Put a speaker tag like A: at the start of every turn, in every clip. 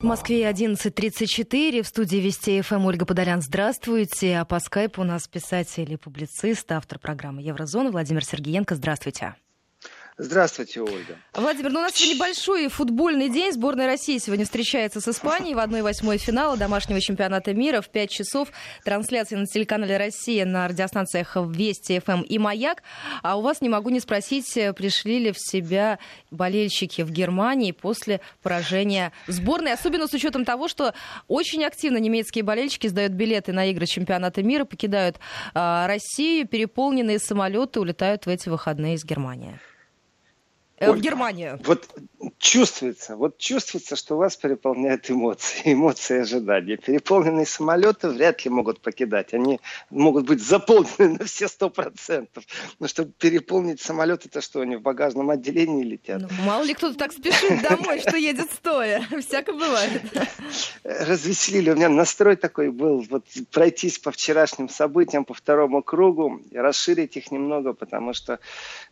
A: В Москве 11.34, в студии Вести ФМ Ольга Подолян. Здравствуйте. А по скайпу у нас писатель и публицист, автор программы Еврозона Владимир Сергеенко. Здравствуйте.
B: Здравствуйте, Ольга.
A: Владимир, ну у нас сегодня большой футбольный день. Сборная России сегодня встречается с Испанией в 1-8 финала домашнего чемпионата мира в 5 часов. Трансляция на телеканале «Россия» на радиостанциях Вести, ФМ и «Маяк». А у вас не могу не спросить, пришли ли в себя болельщики в Германии после поражения сборной, особенно с учетом того, что очень активно немецкие болельщики сдают билеты на игры чемпионата мира, покидают э, Россию, переполненные самолеты улетают в эти выходные из Германии. Ольга, в Германию.
B: Вот чувствуется, вот чувствуется, что вас переполняют эмоции, эмоции ожидания. Переполненные самолеты вряд ли могут покидать. Они могут быть заполнены на все сто процентов. Но чтобы переполнить самолет, это что, они в багажном отделении летят? Ну,
A: мало ли кто-то так спешит домой, что едет стоя. Всяко бывает.
B: Развеселили. У меня настрой такой был, вот пройтись по вчерашним событиям, по второму кругу, расширить их немного, потому что э,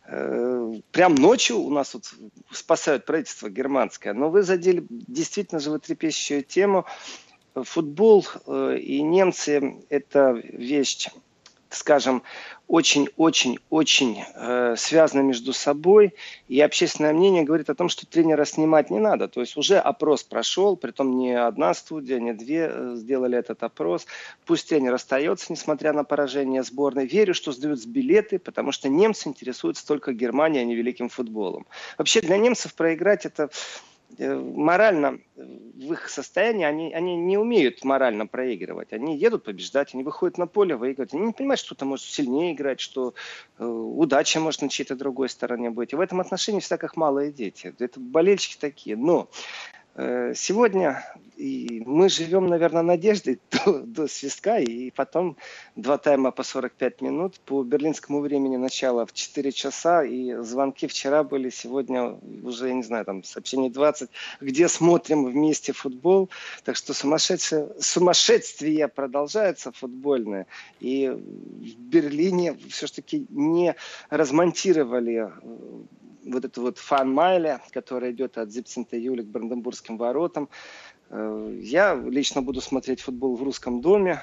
B: прям ночью у нас вот спасают правительство германское. Но вы задели действительно животрепещущую тему. Футбол э, и немцы – это вещь, скажем, очень-очень-очень э, связаны между собой, и общественное мнение говорит о том, что тренера снимать не надо. То есть уже опрос прошел, притом не одна студия, не две э, сделали этот опрос. Пусть тренер остается, несмотря на поражение сборной. Верю, что сдают билеты, потому что немцы интересуются только Германией, а не великим футболом. Вообще для немцев проиграть это морально в их состоянии, они, они не умеют морально проигрывать. Они едут побеждать, они выходят на поле выигрывать. Они не понимают, что кто-то может сильнее играть, что э, удача может на чьей-то другой стороне быть. И в этом отношении всегда как малые дети. Это болельщики такие. Но Э, сегодня и мы живем, наверное, надеждой до, до свистка, и потом два тайма по 45 минут. По берлинскому времени начало в 4 часа, и звонки вчера были, сегодня уже, я не знаю, там сообщений 20, где смотрим вместе футбол. Так что сумасшедшее, сумасшествие продолжается футбольное. И в Берлине все-таки не размонтировали э, вот эту вот фан-майля, которая идет от Зипцента Юли к Бранденбургским воротам. Э, я лично буду смотреть футбол в русском доме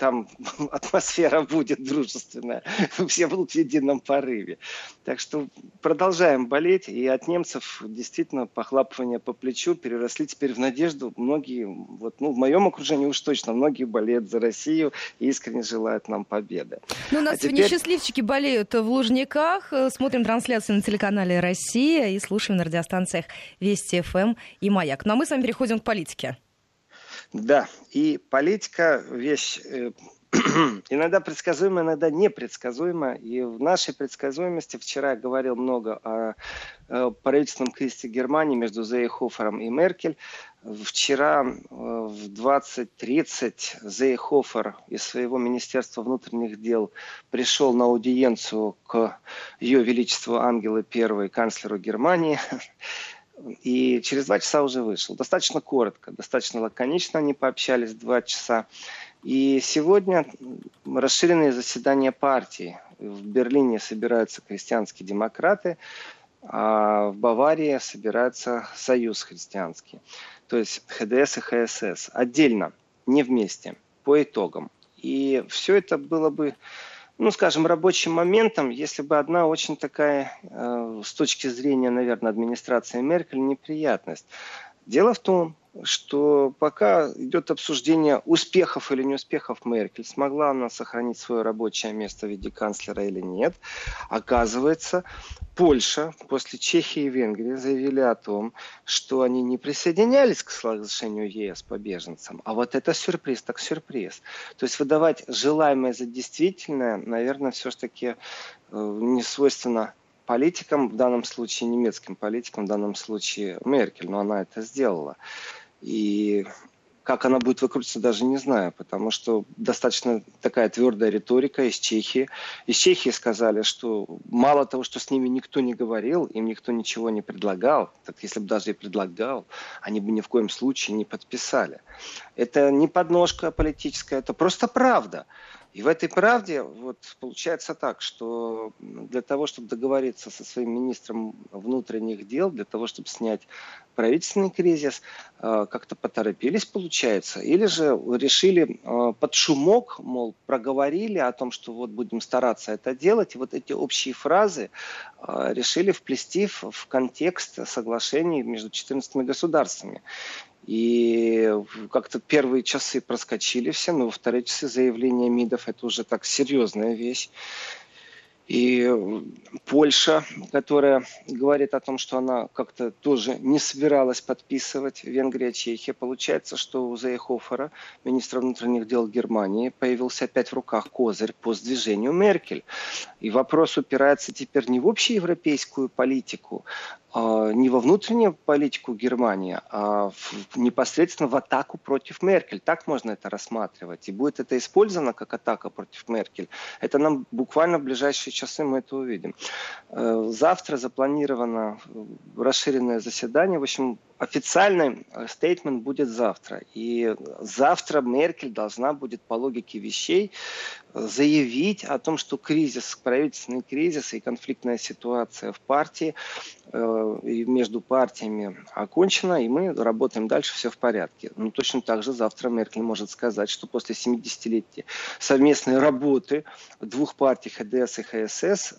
B: там атмосфера будет дружественная, все будут в едином порыве. Так что продолжаем болеть, и от немцев действительно похлапывание по плечу переросли теперь в надежду. Многие, вот, ну, в моем окружении уж точно, многие болеют за Россию и искренне желают нам победы.
A: Ну, у нас а сегодня теперь... счастливчики болеют в Лужниках. Смотрим трансляцию на телеканале «Россия» и слушаем на радиостанциях Вести ФМ и «Маяк». Ну, а мы с вами переходим к политике.
B: Да, и политика вещь э, иногда предсказуемая, иногда непредсказуемая. И в нашей предсказуемости вчера я говорил много о, о правительственном кризисе Германии между Зейхофером и Меркель. Вчера э, в 20.30 Зейхофер из своего Министерства внутренних дел пришел на аудиенцию к Ее Величеству Ангелы I, канцлеру Германии. И через два часа уже вышел. Достаточно коротко, достаточно лаконично они пообщались два часа. И сегодня расширенные заседания партии. В Берлине собираются крестьянские демократы, а в Баварии собирается Союз христианский. То есть ХДС и ХСС. Отдельно, не вместе, по итогам. И все это было бы ну, скажем, рабочим моментом, если бы одна очень такая, э, с точки зрения, наверное, администрации Меркель, неприятность. Дело в том, что пока идет обсуждение успехов или неуспехов Меркель, смогла она сохранить свое рабочее место в виде канцлера или нет, оказывается, Польша после Чехии и Венгрии заявили о том, что они не присоединялись к соглашению ЕС по беженцам. А вот это сюрприз, так сюрприз. То есть выдавать желаемое за действительное, наверное, все-таки э, не свойственно политикам, в данном случае немецким политикам, в данном случае Меркель, но она это сделала. И как она будет выкрутиться, даже не знаю, потому что достаточно такая твердая риторика из Чехии. Из Чехии сказали, что мало того, что с ними никто не говорил, им никто ничего не предлагал, так если бы даже и предлагал, они бы ни в коем случае не подписали. Это не подножка политическая, это просто правда. И в этой правде вот получается так, что для того, чтобы договориться со своим министром внутренних дел, для того, чтобы снять правительственный кризис, э, как-то поторопились, получается, или же решили э, под шумок, мол, проговорили о том, что вот будем стараться это делать, и вот эти общие фразы э, решили вплести в контекст соглашений между 14 государствами. И как-то первые часы проскочили все, но во вторые часы заявление МИДов это уже так серьезная вещь. И Польша, которая говорит о том, что она как-то тоже не собиралась подписывать, Венгрия, Чехия. Получается, что у Зейхофера, министра внутренних дел Германии, появился опять в руках козырь по сдвижению Меркель. И вопрос упирается теперь не в общеевропейскую политику, не во внутреннюю политику Германии, а в, непосредственно в атаку против Меркель. Так можно это рассматривать. И будет это использовано как атака против Меркель. Это нам буквально в ближайшие часы мы это увидим. Э, завтра запланировано расширенное заседание. В общем, официальный э, стейтмент будет завтра. И завтра Меркель должна будет по логике вещей э, заявить о том, что кризис, правительственный кризис и конфликтная ситуация в партии э, между партиями окончена, и мы работаем дальше, все в порядке. Но точно так же завтра Меркель может сказать, что после 70-летия совместной работы двух партий ХДС и ХСС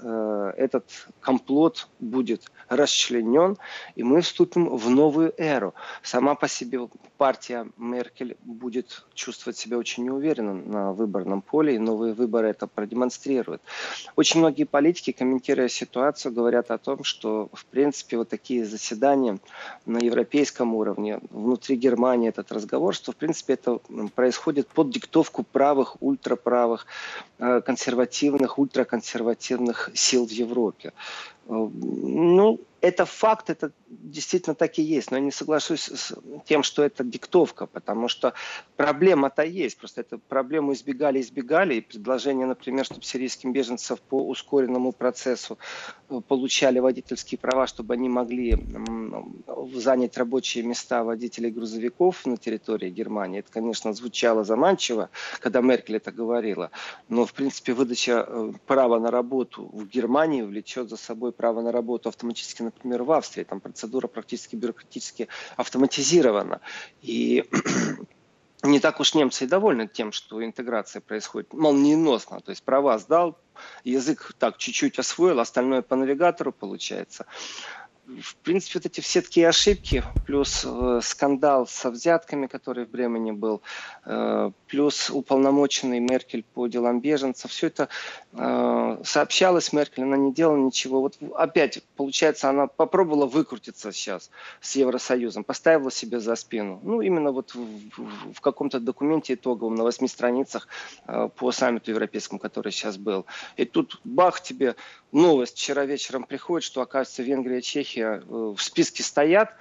B: этот комплот будет расчленен, и мы вступим в новую эру. Сама по себе партия Меркель будет чувствовать себя очень неуверенно на выборном поле, и новые выборы это продемонстрируют. Очень многие политики, комментируя ситуацию, говорят о том, что, в принципе, вот такие заседания на европейском уровне, внутри Германии этот разговор, что, в принципе, это происходит под диктовку правых, ультраправых, э, консервативных, ультраконсервативных сил в Европе. Ну, это факт, это действительно так и есть. Но я не соглашусь с тем, что это диктовка, потому что проблема-то есть. Просто эту проблему избегали, избегали. И предложение, например, чтобы сирийским беженцев по ускоренному процессу э, получали водительские права, чтобы они могли занять рабочие места водителей грузовиков на территории Германии. Это, конечно, звучало заманчиво, когда Меркель это говорила. Но, в принципе, выдача э, права на работу в Германии влечет за собой право на работу автоматически например, в Австрии. Там процедура практически бюрократически автоматизирована. И не так уж немцы и довольны тем, что интеграция происходит молниеносно. То есть права сдал, язык так чуть-чуть освоил, остальное по навигатору получается в принципе, вот эти все такие ошибки, плюс э, скандал со взятками, который в Бремени был, э, плюс уполномоченный Меркель по делам беженцев, все это э, сообщалось Меркель, она не делала ничего. Вот опять, получается, она попробовала выкрутиться сейчас с Евросоюзом, поставила себе за спину. Ну, именно вот в, в, в каком-то документе итоговом на восьми страницах э, по саммиту европейскому, который сейчас был. И тут бах тебе новость вчера вечером приходит, что, оказывается, Венгрия и Чехия э, в списке стоят,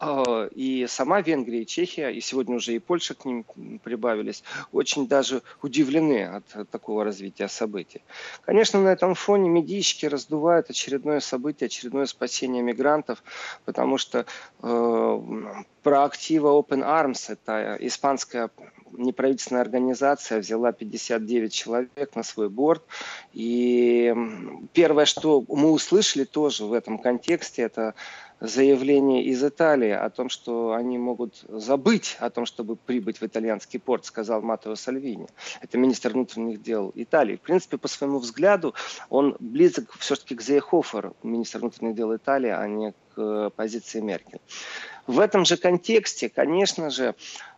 B: и сама Венгрия и Чехия, и сегодня уже и Польша к ним прибавились, очень даже удивлены от такого развития событий. Конечно, на этом фоне медийщики раздувают очередное событие, очередное спасение мигрантов, потому что э, проактива Open Arms, это испанская неправительственная организация взяла 59 человек на свой борт. И первое, что мы услышали тоже в этом контексте, это заявление из Италии о том, что они могут забыть о том, чтобы прибыть в итальянский порт, сказал Матео Сальвини. Это министр внутренних дел Италии. В принципе, по своему взгляду, он близок все-таки к Зейхоферу, министр внутренних дел Италии, а не к позиции Меркель. В этом же контексте, конечно же,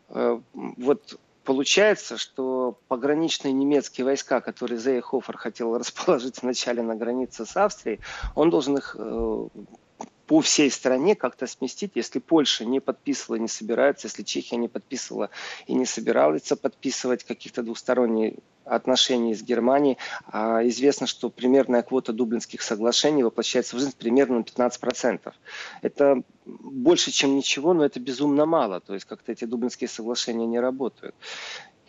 B: э, вот Получается, что пограничные немецкие войска, которые Зейхофер хотел расположить вначале на границе с Австрией, он должен их э, по всей стране как-то сместить, если Польша не подписывала, не собирается, если Чехия не подписывала и не собиралась подписывать каких-то двусторонних отношений с Германией. А известно, что примерная квота Дублинских соглашений воплощается в жизнь примерно на 15%. Это больше, чем ничего, но это безумно мало. То есть как-то эти Дублинские соглашения не работают.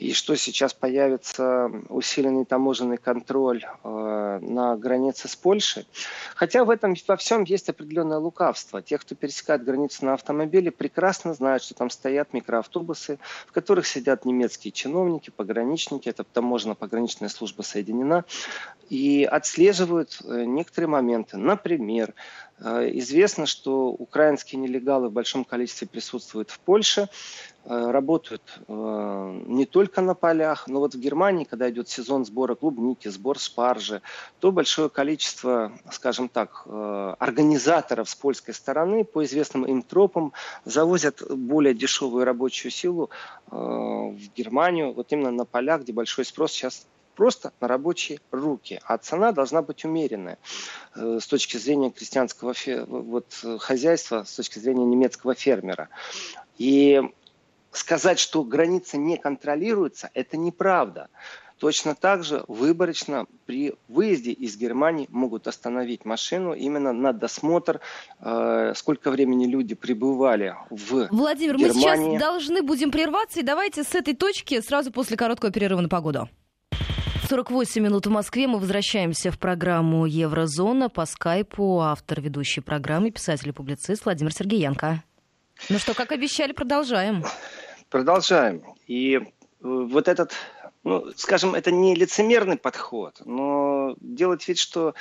B: И что сейчас появится усиленный таможенный контроль э, на границе с Польшей. Хотя в этом во всем есть определенное лукавство. Те, кто пересекает границу на автомобиле, прекрасно знают, что там стоят микроавтобусы, в которых сидят немецкие чиновники, пограничники, это таможенно-пограничная служба соединена, и отслеживают э, некоторые моменты. Например, известно, что украинские нелегалы в большом количестве присутствуют в Польше, э, работают не только на полях, но вот в Германии, когда идет сезон сбора клубники, сбор спаржи, то большое количество, скажем так, организаторов с польской стороны по известным им тропам завозят более дешевую рабочую силу в Германию, вот именно на полях, где большой спрос сейчас просто на рабочие руки. А цена должна быть умеренная э, с точки зрения крестьянского вот, хозяйства, с точки зрения немецкого фермера. И сказать, что граница не контролируется, это неправда. Точно так же выборочно при выезде из Германии могут остановить машину именно на досмотр, э, сколько времени люди пребывали в
A: Владимир, Германии. мы сейчас должны будем прерваться, и давайте с этой точки сразу после короткого перерыва на погоду. 48 минут в Москве. Мы возвращаемся в программу «Еврозона» по скайпу. Автор ведущей программы, писатель и публицист Владимир Сергеенко. Ну что, как обещали, продолжаем.
B: Продолжаем. И э, вот этот, ну, скажем, это не лицемерный подход, но делать вид, что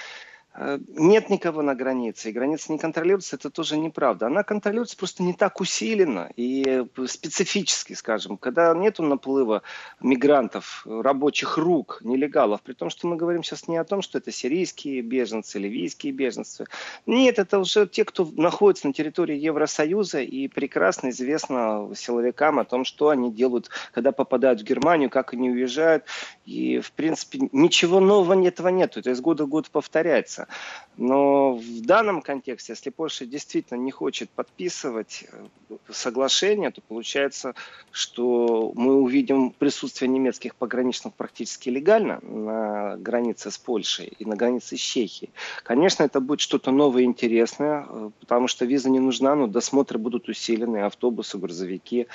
B: нет никого на границе, и граница не контролируется, это тоже неправда. Она контролируется просто не так усиленно и специфически, скажем. Когда нет наплыва мигрантов, рабочих рук, нелегалов, при том, что мы говорим сейчас не о том, что это сирийские беженцы, ливийские беженцы. Нет, это уже те, кто находится на территории Евросоюза, и прекрасно известно силовикам о том, что они делают, когда попадают в Германию, как они уезжают. И, в принципе, ничего нового этого нет. Это из года в год повторяется меняется. Но в данном контексте, если Польша действительно не хочет подписывать э, соглашение, то получается, что мы увидим присутствие немецких пограничных практически легально на границе с Польшей и на границе с Чехией. Конечно, это будет что-то новое и интересное, э, потому что виза не нужна, но досмотры будут усилены, автобусы, грузовики,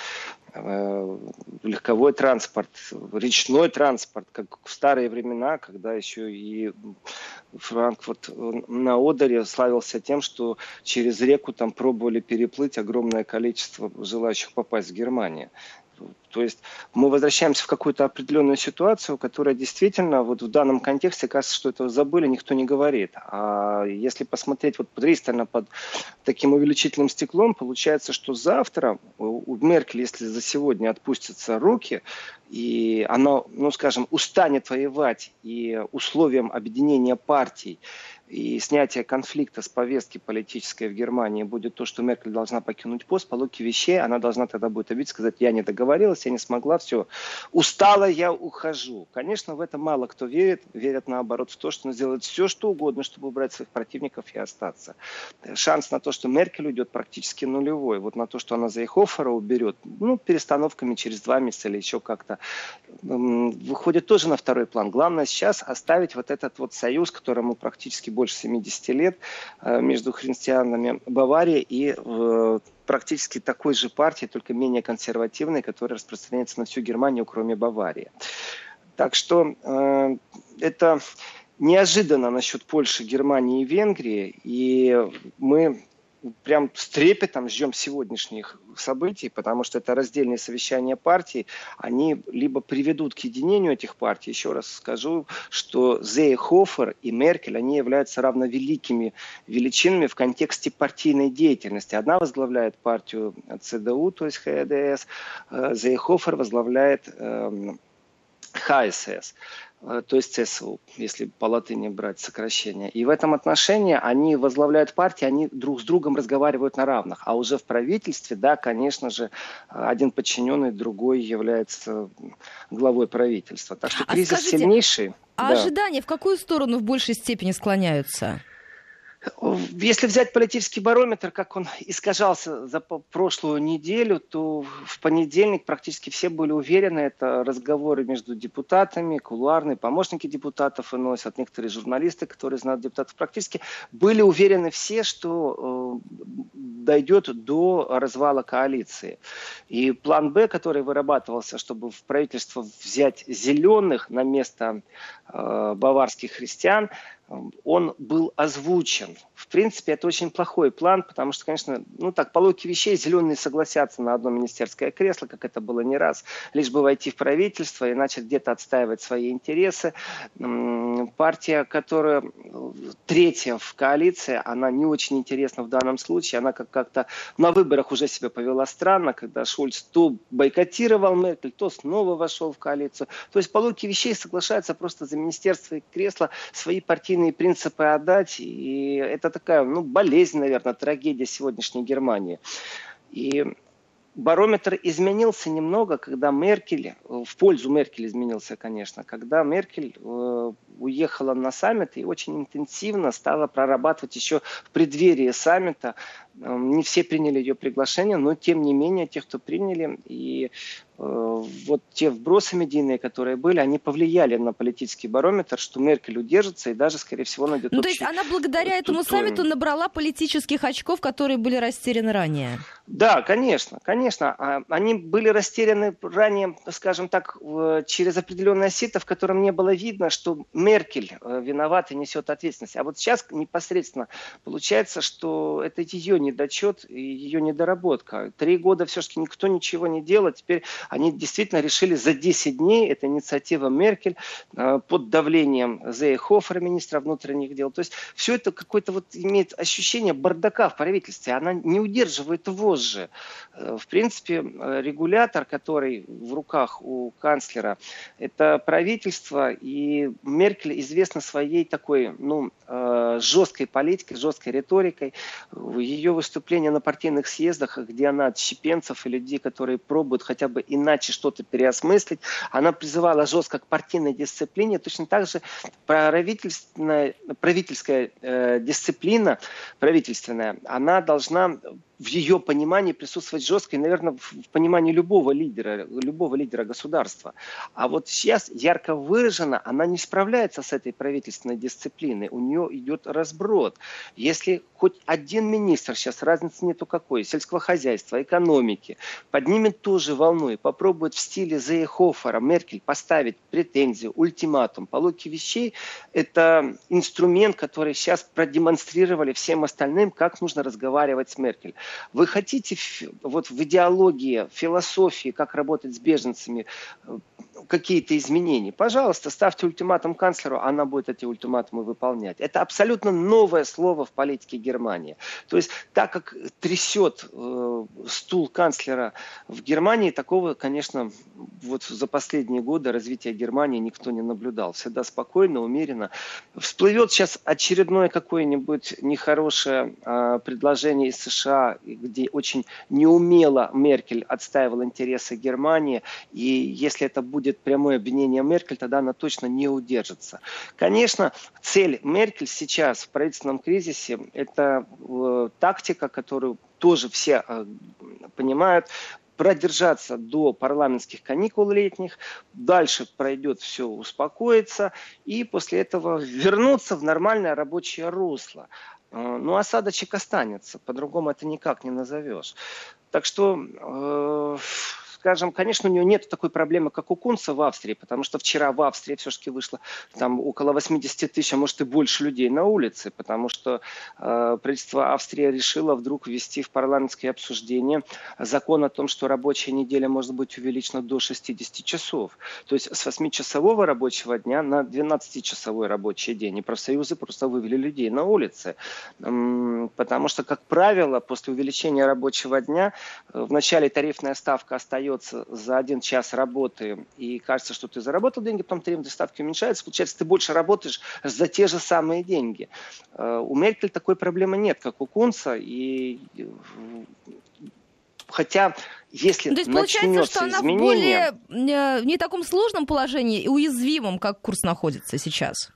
B: легковой транспорт, речной транспорт, как в старые времена, когда еще и Франкфурт на Одере славился тем, что через реку там пробовали переплыть огромное количество желающих попасть в Германию. То есть мы возвращаемся в какую-то определенную ситуацию, которая действительно вот в данном контексте кажется, что это забыли, никто не говорит. А если посмотреть вот пристально под таким увеличительным стеклом, получается, что завтра у Меркель, если за сегодня отпустятся руки, и она, ну скажем, устанет воевать, и условием объединения партий и снятие конфликта с повестки политической в Германии будет то, что Меркель должна покинуть пост, по логике вещей она должна тогда будет обидеть, сказать, я не договорилась, я не смогла, все, устала, я ухожу. Конечно, в это мало кто верит, верят наоборот в то, что она сделает все, что угодно, чтобы убрать своих противников и остаться. Шанс на то, что Меркель уйдет практически нулевой. Вот на то, что она Зейхофера уберет, ну, перестановками через два месяца или еще как-то, выходит тоже на второй план. Главное сейчас оставить вот этот вот союз, которому практически больше 70 лет э, между христианами Баварии и э, практически такой же партии, только менее консервативной, которая распространяется на всю Германию, кроме Баварии. Так что э, это неожиданно насчет Польши, Германии и Венгрии, и мы прям с трепетом ждем сегодняшних событий, потому что это раздельные совещания партий, они либо приведут к единению этих партий, еще раз скажу, что Зейхофер и Меркель, они являются равновеликими величинами в контексте партийной деятельности. Одна возглавляет партию ЦДУ, то есть ХДС, э, Зейхофер возглавляет эм, ХСС. Э, то есть ЦСУ, если по латыни брать сокращение. И в этом отношении они возглавляют партии, они друг с другом разговаривают на равных. А уже в правительстве, да, конечно же, один подчиненный, другой является главой правительства. Так что а кризис а скажите, сильнейший.
A: А да. ожидания в какую сторону в большей степени склоняются?
B: Если взять политический барометр, как он искажался за прошлую неделю, то в понедельник практически все были уверены, это разговоры между депутатами, кулуарные помощники депутатов выносят, некоторые журналисты, которые знают депутатов, практически были уверены все, что э, дойдет до развала коалиции. И план Б, который вырабатывался, чтобы в правительство взять зеленых на место э, баварских христиан, он был озвучен. В принципе, это очень плохой план, потому что, конечно, ну так, по логике вещей, зеленые согласятся на одно министерское кресло, как это было не раз, лишь бы войти в правительство и начать где-то отстаивать свои интересы. Партия, которая третья в коалиции, она не очень интересна в данном случае. Она как- как-то на выборах уже себя повела странно, когда Шульц то бойкотировал Меркель, то снова вошел в коалицию. То есть по логике вещей соглашаются просто за министерство и кресло свои партийные партийные принципы отдать. И это такая, ну, болезнь, наверное, трагедия сегодняшней Германии. И барометр изменился немного, когда Меркель, в пользу Меркель изменился, конечно, когда Меркель э, уехала на саммит и очень интенсивно стала прорабатывать еще в преддверии саммита. Э, не все приняли ее приглашение, но тем не менее, те, кто приняли, и Э, вот те вбросы медийные, которые были, они повлияли на политический барометр, что Меркель удержится и даже, скорее всего, найдет
A: Ну, то есть она благодаря этому саммиту набрала политических очков, которые были растеряны ранее?
B: Да, конечно, конечно. А, они были растеряны ранее, скажем так, через определенное сито, в котором не было видно, что Меркель э, виноват и несет ответственность. А вот сейчас непосредственно получается, что это ее недочет и ее недоработка. Три года все-таки никто ничего не делал, теперь они действительно решили за 10 дней, это инициатива Меркель, э, под давлением Зейхофера, министра внутренних дел. То есть все это какое-то вот имеет ощущение бардака в правительстве. Она не удерживает вожжи. Э, в принципе, э, регулятор, который в руках у канцлера, это правительство, и Меркель известна своей такой, ну, жесткой политикой, жесткой риторикой. Ее выступления на партийных съездах, где она от щепенцев и людей, которые пробуют хотя бы иначе что-то переосмыслить. Она призывала жестко к партийной дисциплине. Точно так же правительственная, правительская э, дисциплина, правительственная, она должна в ее понимании присутствовать жестко и, наверное, в понимании любого лидера, любого лидера государства. А вот сейчас ярко выражена, она не справляется с этой правительственной дисциплиной. У нее идет разброд. Если хоть один министр, сейчас разницы нету какой, сельского хозяйства, экономики, поднимет ту же волну и попробует в стиле Зейхофера, Меркель поставить претензию, ультиматум, по вещей, это инструмент, который сейчас продемонстрировали всем остальным, как нужно разговаривать с Меркель. Вы хотите вот в идеологии, философии, как работать с беженцами, э, какие-то изменения, пожалуйста, ставьте ультиматум канцлеру, она будет эти ультиматумы выполнять. Это абсолютно новое слово в политике Германии. То есть так как трясет э, стул канцлера в Германии, такого, конечно, вот за последние годы развития Германии никто не наблюдал. Всегда спокойно, умеренно. Всплывет сейчас очередное какое-нибудь нехорошее э, предложение из США, где очень неумело Меркель отстаивал интересы Германии, и если это будет будет прямое обвинение Меркель, тогда она точно не удержится. Конечно, цель Меркель сейчас в правительственном кризисе – это э, тактика, которую тоже все э, понимают, продержаться до парламентских каникул летних, дальше пройдет все, успокоится, и после этого вернуться в нормальное рабочее русло. Э, ну, осадочек останется, по-другому это никак не назовешь. Так что э, скажем, конечно, у него нет такой проблемы, как у Кунца в Австрии, потому что вчера в Австрии все-таки вышло там около 80 тысяч, а может и больше людей на улице, потому что э, правительство Австрии решило вдруг ввести в парламентское обсуждение закон о том, что рабочая неделя может быть увеличена до 60 часов. То есть с 8-часового рабочего дня на 12-часовой рабочий день. И профсоюзы просто вывели людей на улицы. Потому что, как правило, после увеличения рабочего дня э, в начале тарифная ставка остается берется за один час работы, и кажется, что ты заработал деньги, потом требования ставки уменьшаются, получается, ты больше работаешь за те же самые деньги. Э, у Меркель такой проблемы нет, как у Кунца, и Хотя, если То есть получается, что она
A: изменение... в более э, не таком сложном положении и уязвимом, как курс находится сейчас?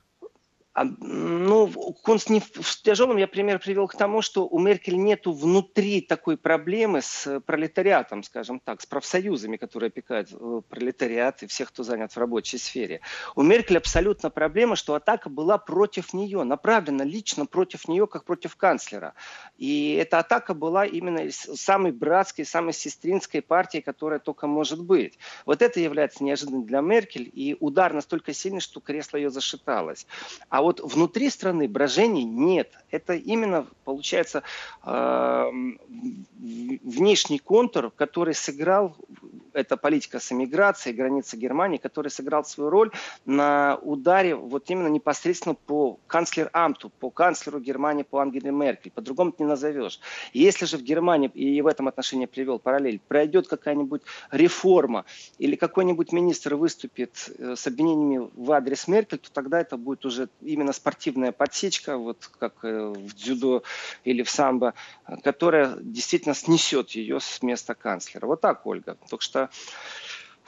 B: А, ну, конст не в тяжелом я пример привел к тому, что у Меркель нету внутри такой проблемы с пролетариатом, скажем так, с профсоюзами, которые опекают э, пролетариат и всех, кто занят в рабочей сфере. У Меркель абсолютно проблема, что атака была против нее, направлена лично против нее, как против канцлера. И эта атака была именно самой братской, самой сестринской партии, которая только может быть. Вот это является неожиданным для Меркель, и удар настолько сильный, что кресло ее зашаталось. А вот внутри страны брожений нет. Это именно, получается, внешний контур, который сыграл это политика с эмиграцией, границы Германии, который сыграл свою роль на ударе вот именно непосредственно по канцлер-амту, по канцлеру Германии, по Ангеле Меркель. По-другому ты не назовешь. Если же в Германии, и в этом отношении привел параллель, пройдет какая-нибудь реформа или какой-нибудь министр выступит э, с обвинениями в адрес Меркель, то тогда это будет уже именно спортивная подсечка, вот как э, в дзюдо или в самбо, которая действительно снесет ее с места канцлера. Вот так, Ольга. Так что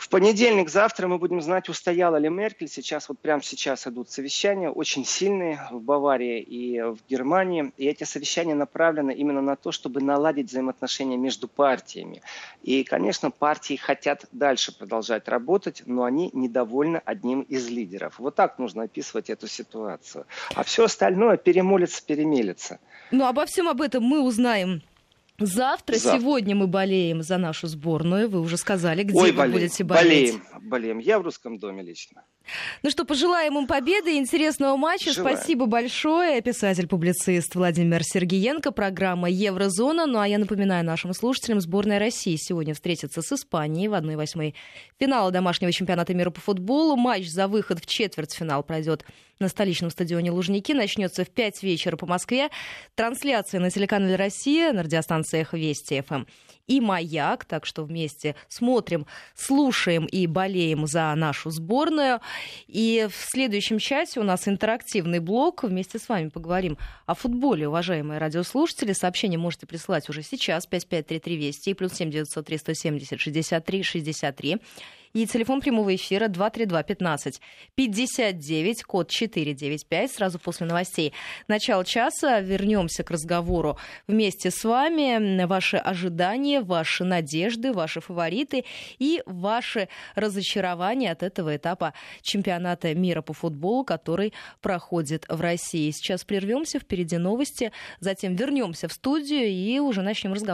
B: в понедельник, завтра мы будем знать, устояла ли Меркель. Сейчас, вот прямо сейчас идут совещания, очень сильные в Баварии и в Германии. И эти совещания направлены именно на то, чтобы наладить взаимоотношения между партиями. И, конечно, партии хотят дальше продолжать работать, но они недовольны одним из лидеров. Вот так нужно описывать эту ситуацию. А все остальное перемолится, перемелится.
A: Ну, обо всем об этом мы узнаем Завтра, Завтра, сегодня мы болеем за нашу сборную. Вы уже сказали, где Ой, вы болеем, будете болеть.
B: Болеем, болеем. Я в русском доме лично.
A: Ну что, пожелаем им победы и интересного матча. Желаю. Спасибо большое. Писатель-публицист Владимир Сергеенко. Программа «Еврозона». Ну а я напоминаю нашим слушателям, сборная России сегодня встретится с Испанией в 1-8 финала домашнего чемпионата мира по футболу. Матч за выход в четвертьфинал пройдет на столичном стадионе Лужники. Начнется в 5 вечера по Москве. Трансляция на телеканале «Россия» на радиостанциях Вести ФМ и «Маяк». Так что вместе смотрим, слушаем и болеем за нашу сборную. И в следующем часе у нас интерактивный блок. Вместе с вами поговорим о футболе, уважаемые радиослушатели. Сообщение можете присылать уже сейчас. 5533 Вести плюс 7903 170 63 63. И телефон прямого эфира 232-15-59, код 495, сразу после новостей. Начало часа вернемся к разговору вместе с вами. Ваши ожидания, ваши надежды, ваши фавориты и ваши разочарования от этого этапа чемпионата мира по футболу, который проходит в России. Сейчас прервемся, впереди новости, затем вернемся в студию и уже начнем разговор